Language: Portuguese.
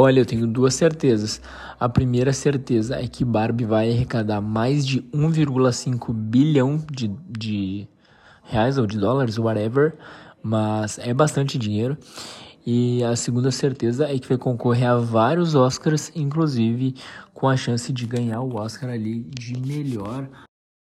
Olha, eu tenho duas certezas. A primeira certeza é que Barbie vai arrecadar mais de 1,5 bilhão de, de reais ou de dólares, whatever, mas é bastante dinheiro. E a segunda certeza é que vai concorrer a vários Oscars, inclusive com a chance de ganhar o Oscar ali de melhor